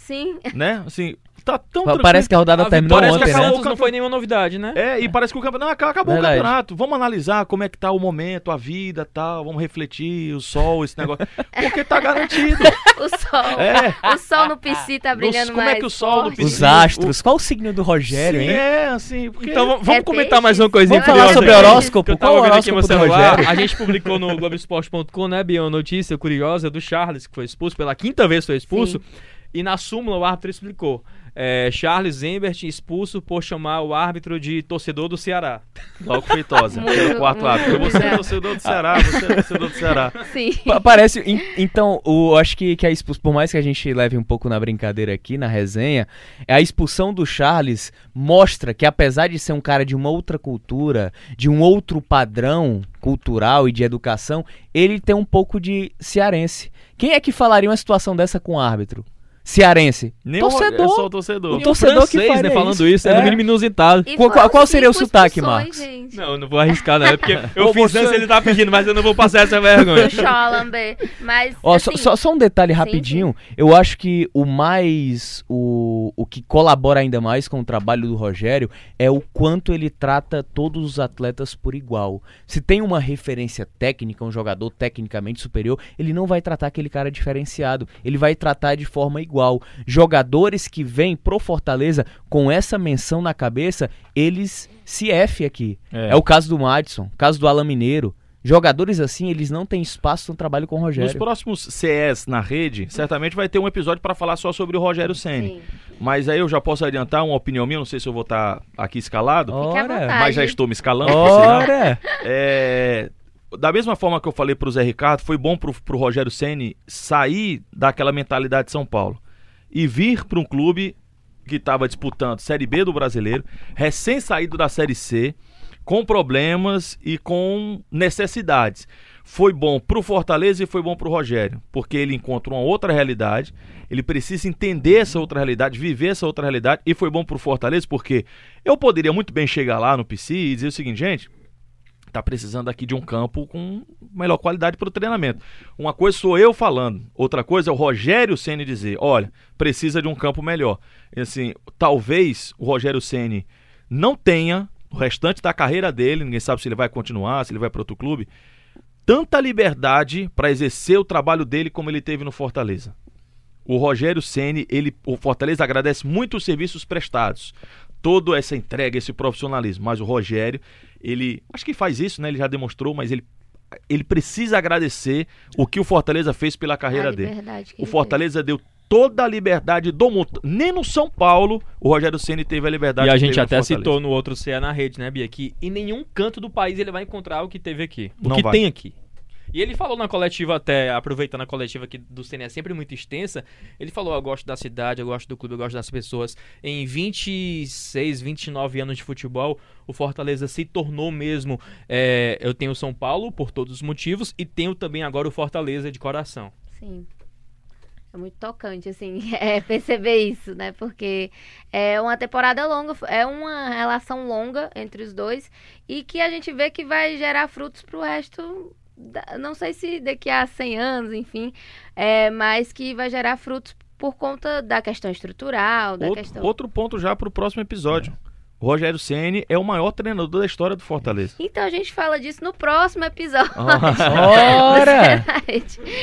Sim, né? Assim, tá tão Pa- Parece que a rodada A terminou vitória parece do que ontem, né? acabou Santos não foi nenhuma novidade, né? É, e parece que o campeonato. Não, acabou acabou o Verdade. campeonato. Vamos analisar como é que tá o momento, a vida tal. Vamos refletir, o sol, esse negócio. Porque tá garantido. o sol. É. O sol no PC tá brilhando como é mais que o sol no forte. PC Os astros. Qual o signo do Rogério, Sim, hein? É, assim. Porque... Então vamos, É comentar peixe? mais uma coisinha Vamos falar sobre horóscopo. Qual o no horóscopo do celular. Rogério? A gente publicou no Globoesporte.com, né, uma notícia curiosa do Charles, que foi expulso pela quinta vez foi expulso. E na súmula o árbitro explicou. É, Charles Zembert expulso por chamar o árbitro de torcedor do Ceará. Logo feitosa. Pelo quarto árbitro. Você é torcedor do Ceará, você é torcedor do Ceará. Sim. Pa- Parece. em- Então, o, acho que, que a expulsão, por mais que a gente leve um pouco na brincadeira aqui, na resenha, é a expulsão do Charles mostra que, apesar de ser um cara de uma outra cultura, de um outro padrão cultural e de educação, ele tem um pouco de cearense. Quem é que falaria uma situação dessa com o árbitro? Cearense. Nem o- torcedor. É só torcedor. O torcedor que francês, né, falando isso. é, É. no mínimo inusitado. Qual- foram qual seria o sotaque, Marcos? gente. Não, eu não vou arriscar, não. É porque eu Ô, fiz antes, ele tá pedindo, mas eu não vou passar essa vergonha. Mas, Ó, só, assim, só- só um detalhe sim, rapidinho. Eu acho que o mais. O, o que colabora ainda mais com o trabalho do Rogério é o quanto ele trata todos os atletas por igual. Se tem uma referência técnica, um jogador tecnicamente superior, ele não vai tratar aquele cara diferenciado. Ele vai tratar de forma igual. Jogadores que vêm pro Fortaleza com essa menção na cabeça, eles se F aqui. É. É o caso do Madison, caso do Alan Mineiro. Jogadores assim, eles não têm espaço no trabalho com o Nos Rogério. próximos CS na rede, certamente vai ter um episódio para falar só sobre o Rogério Ceni. Mas aí eu já posso adiantar uma opinião minha, não sei se eu vou estar aqui escalado, vontade. mas já estou me escalando. Ora! É, da mesma forma que eu falei pro Zé Ricardo, foi bom pro, pro Rogério Ceni sair daquela mentalidade de São Paulo e vir para um clube que estava disputando Série B do Brasileiro, recém saído da Série C, com problemas e com necessidades. Foi bom pro Fortaleza e foi bom pro Rogério, porque ele encontra uma outra realidade, ele precisa entender essa outra realidade, viver essa outra realidade, e foi bom pro Fortaleza porque eu poderia muito bem chegar lá no PC e dizer o seguinte, gente, tá precisando aqui de um campo com melhor qualidade para o treinamento. Uma coisa sou eu falando, outra coisa é o Rogério Ceni dizer, olha, precisa de um campo melhor. Assim, talvez o Rogério Ceni não tenha o restante da carreira dele, ninguém sabe se ele vai continuar, se ele vai para outro clube, tanta liberdade para exercer o trabalho dele como ele teve no Fortaleza. O Rogério Ceni, ele, o Fortaleza agradece muito os serviços prestados, toda essa entrega, esse profissionalismo. Mas o Rogério, ele, acho que faz isso, né? Ele já demonstrou, mas ele, ele precisa agradecer o que o Fortaleza fez pela carreira A dele. O Fortaleza deu toda a liberdade do mundo. Nem no São Paulo o Rogério Ceni teve a liberdade E a que gente no até citou no outro CE na rede, né, Bia? Que em nenhum canto do país ele vai encontrar o que teve aqui. O Não que vai. tem aqui. E ele falou na coletiva até, aproveitando a coletiva que do CNE é sempre muito extensa, ele falou, eu gosto da cidade, eu gosto do clube, eu gosto das pessoas. Em 26, 29 anos de futebol, o Fortaleza se tornou mesmo, é, eu tenho São Paulo por todos os motivos e tenho também agora o Fortaleza de coração. Sim. É muito tocante, assim, é, perceber isso, né? Porque é uma temporada longa, é uma relação longa entre os dois e que a gente vê que vai gerar frutos pro resto, não sei se daqui a 100 anos, enfim, é, mas que vai gerar frutos por conta da questão estrutural, da Outro, questão... outro ponto já para o próximo episódio. O Rogério Ceni é o maior treinador da história do Fortaleza. Então a gente fala disso no próximo episódio. Ora!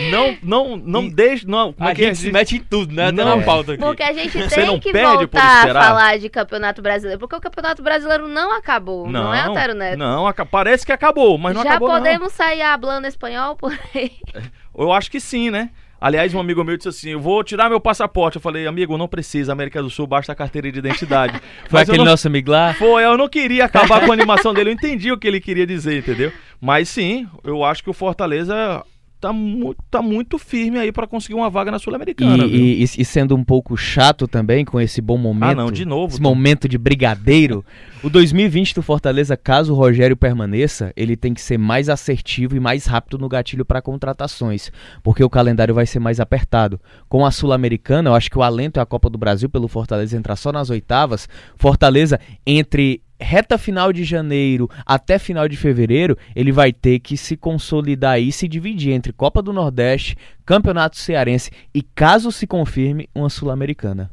não, não, não E- deixe, não. Como a é que é? gente se mete em tudo, né? Até Não. na pauta aqui. Porque a gente Você tem não que perde por voltar a falar de Campeonato Brasileiro, porque o Campeonato Brasileiro não acabou, não, é, Antero Neto? Não, parece que acabou, mas não Já acabou podemos sair hablando espanhol por aí. não. Eu acho que sim, né? Aliás, um amigo meu disse assim: Eu vou tirar meu passaporte. Eu falei, amigo, não precisa. América do Sul basta a carteira de identidade. Foi aquele não- nosso amigo lá? Foi, eu não queria acabar com a animação dele. Eu entendi o que ele queria dizer, entendeu? Mas sim, eu acho que o Fortaleza tá, mu tá muito firme aí pra conseguir uma vaga na Sul-Americana. e- e- e sendo um pouco chato também com esse bom momento. Ah, não, de novo, Esse Tom. momento de brigadeiro. O 2020 do Fortaleza, caso o Rogério permaneça, ele tem que ser mais assertivo e mais rápido no gatilho para contratações, porque o calendário vai ser mais apertado. Com a Sul-Americana, eu acho que o alento é a Copa do Brasil pelo Fortaleza entrar só nas oitavas. Fortaleza entre reta final de janeiro até final de fevereiro, ele vai ter que se consolidar e se dividir entre Copa do Nordeste, Campeonato Cearense e caso se confirme uma Sul-Americana.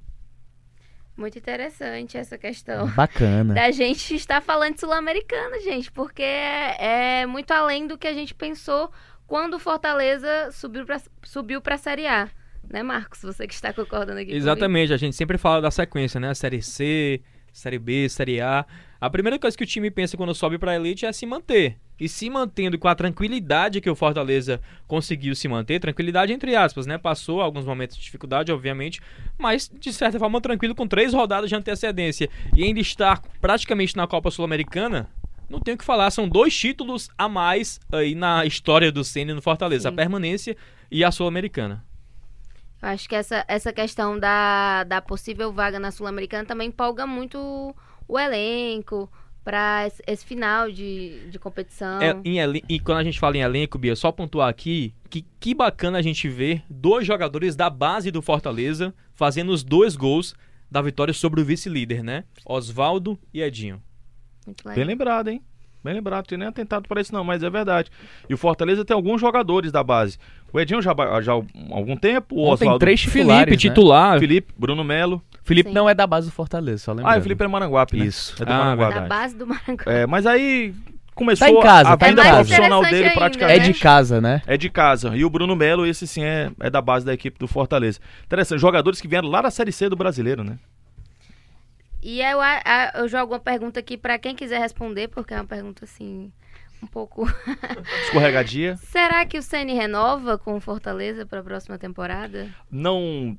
Muito interessante essa questão. Bacana. Da gente estar falando de Sul-Americana, gente, porque é, é muito além do que a gente pensou quando o Fortaleza subiu pra, subiu pra Série A. Né, Marcos? Você que está concordando aqui comigo. Exatamente, a gente sempre fala da sequência, né? Série C, Série B, Série A. A primeira coisa que o time pensa quando sobe pra elite é se manter. E se mantendo com a tranquilidade que o Fortaleza conseguiu se manter, tranquilidade entre aspas, né? Passou alguns momentos de dificuldade, obviamente, mas de certa forma tranquilo com três rodadas de antecedência e ainda estar praticamente na Copa Sul-Americana. Não tenho o que falar, são dois títulos a mais aí na história do Ceni no Fortaleza, Sim. a permanência e a Sul-Americana. Acho que essa, essa questão da, da possível vaga na Sul-Americana também empolga muito o elenco para esse, final de, de competição. É, em e quando a gente fala em elenco, Bia, só pontuar aqui que que bacana a gente ver dois jogadores da base do Fortaleza fazendo os dois gols da vitória sobre o vice-líder, né? Oswaldo e Edinho. Muito legal. Bem lembrado, hein? Bem lembrado, tinha nem atentado para isso não, mas é verdade. E o Fortaleza tem alguns jogadores da base. O Edinho já, já há algum tempo, o Ontem Oswaldo, três Felipe, titulares, né? titular. Felipe, Bruno Melo. Felipe Sim. não é da base do Fortaleza, só lembrando. Ah, o Felipe é Maranguape, né? Isso. É do Ah, Maranguape. Da verdade. base do Maranguape. É, mas aí começou Tá em casa, a tá em vida casa. profissional É dele interessante praticamente. ainda, É de casa, né? É de casa. E o Bruno Melo, esse sim é, é da base da equipe do Fortaleza. Interessante, jogadores que vieram lá da Série C do brasileiro, né? E eu, eu jogo uma pergunta aqui para quem quiser responder, porque é uma pergunta assim, um pouco. Escorregadia. Será que o Ceni renova com o Fortaleza para a próxima temporada? Não.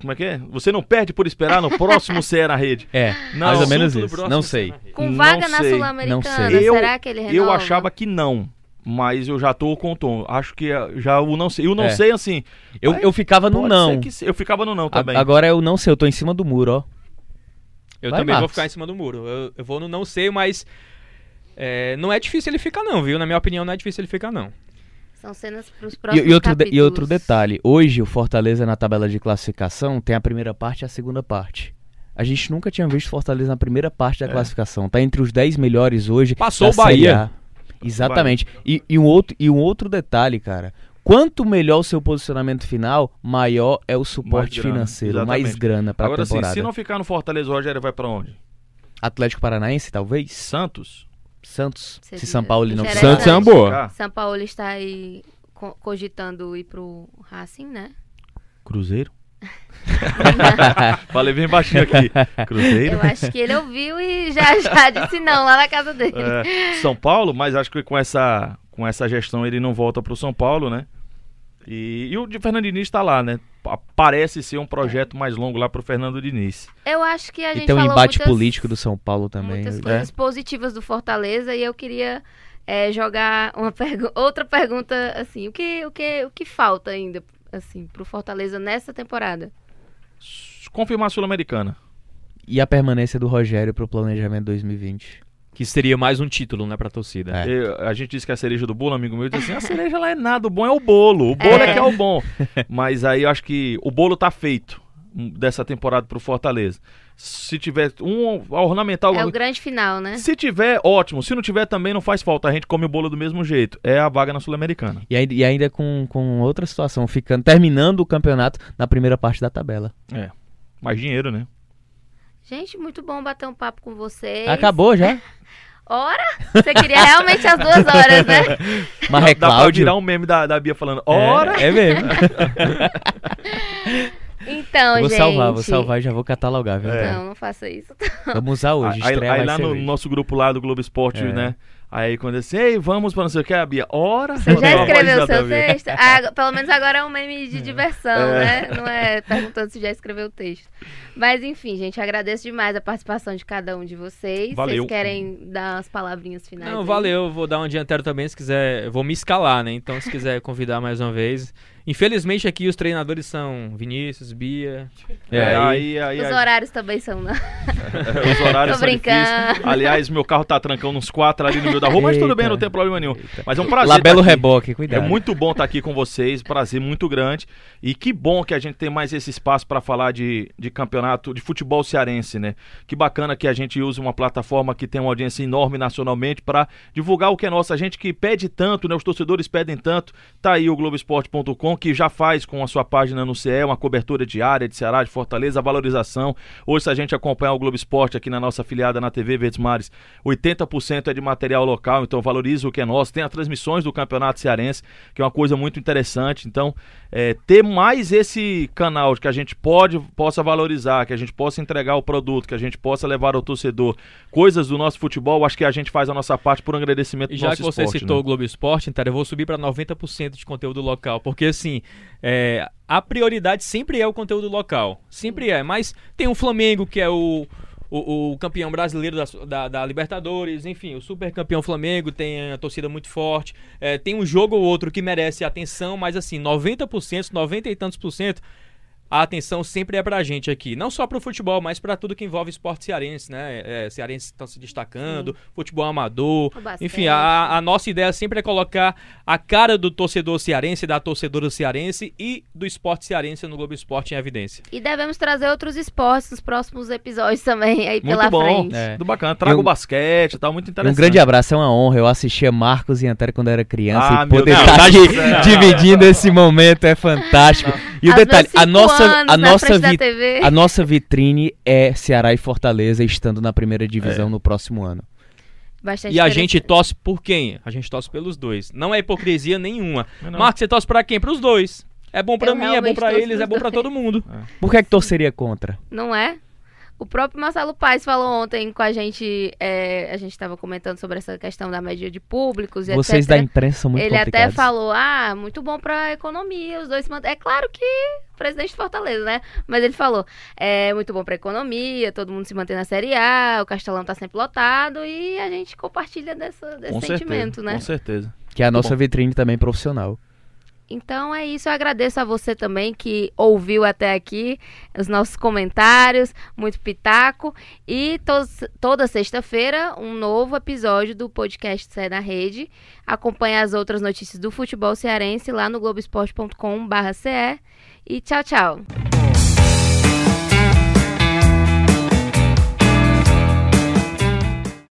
Como é que é? Você não perde por esperar no próximo CE na rede. É, Não, mais ou menos isso. Não sei. na. Com Não vaga na não Sul-Americana, sei. Eu- será que ele renova? Eu achava que não. Mas eu já tô com o tom. Acho que eh, já o não sei. Eu não É. sei assim. Eu, eu ficava no não. Eu ficava no não A- também. Agora eu não sei, eu tô em cima do muro, ó. Eu Vai, também vou Marcos. ficar em cima do muro. Eu, eu vou no não sei, mas é, não é difícil ele ficar não, viu? Na minha opinião, não é difícil ele ficar não. São cenas para os E, próximos e outro de- e capítulos. outro detalhe: hoje o Fortaleza na tabela de classificação tem a primeira parte e a segunda parte. A gente nunca tinha visto Fortaleza na primeira parte da É. classificação. Tá entre os 10 melhores hoje. Passou o Bahia. A. Exatamente. E, e um outro, e um outro detalhe, cara. Quanto melhor o seu posicionamento final, maior é o suporte grana, financeiro, mais exatamente. grana pra Agora sim, temporada. se não ficar no Fortaleza, o Rogério vai pra onde? Atlético Paranaense, talvez? Santos? Santos. Se São Paulo ele não. Santos é uma boa. São Paulo está aí co- cogitando ir pro Racing, né? Cruzeiro? Falei bem baixinho aqui. Cruzeiro? Eu acho que ele ouviu e já, já disse não lá na casa dele. É, São Paulo, mas acho que com essa, com essa gestão ele não volta pro São Paulo, né? E, e o de Fernando Diniz tá lá, né? Pa- Parece ser um projeto mais longo lá pro Fernando Diniz. Eu acho que a gente E tem um embate muitas, político do São Paulo também. muitas né? coisas positivas do Fortaleza e eu queria é, jogar uma pergu- outra pergunta assim, o que, o que, o que falta ainda assim pro Fortaleza nessa temporada? Confirmar a Sul-Americana. E a permanência do Rogério pro planejamento 2020. Que seria mais um título, né, pra torcida. É. Eu- a gente disse que a cereja do bolo, amigo meu, disse assim, a cereja lá é nada, o bom é o bolo. O bolo é, É. que é o bom. Mas aí eu acho que o bolo tá feito hum, dessa temporada pro Fortaleza. Se tiver um ornamental... É o grande final, né? Se tiver, ótimo. Se não tiver, também não faz falta. A gente come o bolo do mesmo jeito. É a vaga na Sul-Americana. E ainda, e ainda com, com outra situação, ficando terminando o campeonato na primeira parte da tabela. Mais dinheiro, né? Gente, muito bom bater um papo com vocês. Acabou já? Ora? Você queria realmente as duas horas, né? Mas é Dá pra virar um meme da, da Bia falando, ora... É, é mesmo. Então, vou gente. salvar, vou salvar e já vou catalogar, viu? É. Não, não faça isso. Vamos usar hoje. Aí, estreia aí vai lá no nosso grupo lá do Globo Esporte, É. né? Aí quando eu disse, ei, vamos pra não sei o que, a Bia, ora... Você já escreveu o seu texto? Ah, pelo menos agora é um meme de diversão, É. né? Não é perguntando se já escreveu o texto. Mas enfim, gente, agradeço demais a participação de cada um de vocês. Valeu. Vocês querem dar umas palavrinhas finais? Não, aí? valeu. Vou dar um dianteiro também, se quiser. Eu vou me escalar, né? Então, se quiser convidar mais uma vez. Infelizmente, aqui os treinadores são Vinícius, Bia. É, aí- aí, aí, Os aí- horários também são, não. os horários Tô são difíceis. brincando. Aliás, meu carro tá trancando uns quatro ali no meio da rua, mas tudo bem, Eita. não tem problema nenhum. Mas é um prazer Labelo tá reboque, É cuidado. muito bom estar aqui com vocês, prazer muito grande. E que bom que a gente tem mais esse espaço para falar de, de campeonato de futebol cearense, né? Que bacana que a gente use uma plataforma que tem uma audiência enorme nacionalmente para divulgar o que é nosso. A gente que pede tanto, né? Os torcedores pedem tanto. Tá aí o Globoesporte.com, que já faz com a sua página no CE uma cobertura diária de Ceará, de Fortaleza, valorização. Hoje, se a gente acompanhar o Globo Esporte aqui na nossa afiliada na TV Verdes Mares, 80% é de material local, então valoriza o que é nosso. Tem as transmissões do Campeonato Cearense, que é uma coisa muito interessante. Então, é, ter mais esse canal que a gente pode possa valorizar, que a gente possa entregar o produto, que a gente possa levar ao torcedor coisas do nosso futebol, acho que a gente faz a nossa parte por um agradecimento E do já nosso que você citou né? o Globo Esporte, então eu vou subir para 90% de conteúdo local. Porque, assim, é, a prioridade sempre é o conteúdo local. Sempre é. Mas tem o Flamengo, que é o, o, o campeão brasileiro da, da, da Libertadores. Enfim, o super campeão Flamengo tem a torcida muito forte. É, tem um jogo ou outro que merece atenção, mas, assim, 90%, 90 e tantos por cento. A atenção sempre é pra gente aqui. Não só pro futebol, mas pra tudo que envolve esporte cearense, né? É, cearenses estão se destacando, futebol amador. Enfim, a, a nossa ideia sempre é colocar a cara do torcedor cearense, da torcedora cearense e do esporte cearense no Globo Esporte em evidência. E devemos trazer outros esportes nos próximos episódios também, aí Muito pela bom, frente. É. tudo bacana. Traga E um- o basquete, tá muito E interessante. um grande abraço, é uma honra. Eu assistia Marcos e Antero quando era criança Ah, e poder estar aqui céu. dividindo esse momento é fantástico. E o detalhe, a nossa, a nossa, vi- a nossa vitrine é Ceará e Fortaleza estando na primeira divisão É. no próximo ano. Bastante E a gente torce por quem? A gente torce pelos dois. Não é hipocrisia nenhuma. Não, não. Marcos, você torce pra quem? Pros dois. É bom pra Eu mim, é bom pra eles, é bom pra todo mundo. Por que é que torceria contra? Não é? O próprio Marcelo Paes falou ontem com a gente, é, a gente estava comentando sobre essa questão da média de públicos e Vocês da etc. imprensa são muito Ele até falou, ah, muito bom pra economia, os dois se mantêm. É claro que presidente de Fortaleza, né? Mas ele falou, é muito bom pra economia, todo mundo se mantém na Série A, o Castelão tá sempre lotado e a gente compartilha dessa, desse Com sentimento, certeza, né? com certeza. Que é a nossa bom. vitrine também profissional. Então é isso, eu agradeço a você também que ouviu até aqui os nossos comentários, muito pitaco. E tos- toda sexta-feira, um novo episódio do podcast Sai da Rede. Acompanhe as outras notícias do futebol cearense lá no globesport.com.br. E tchau, tchau.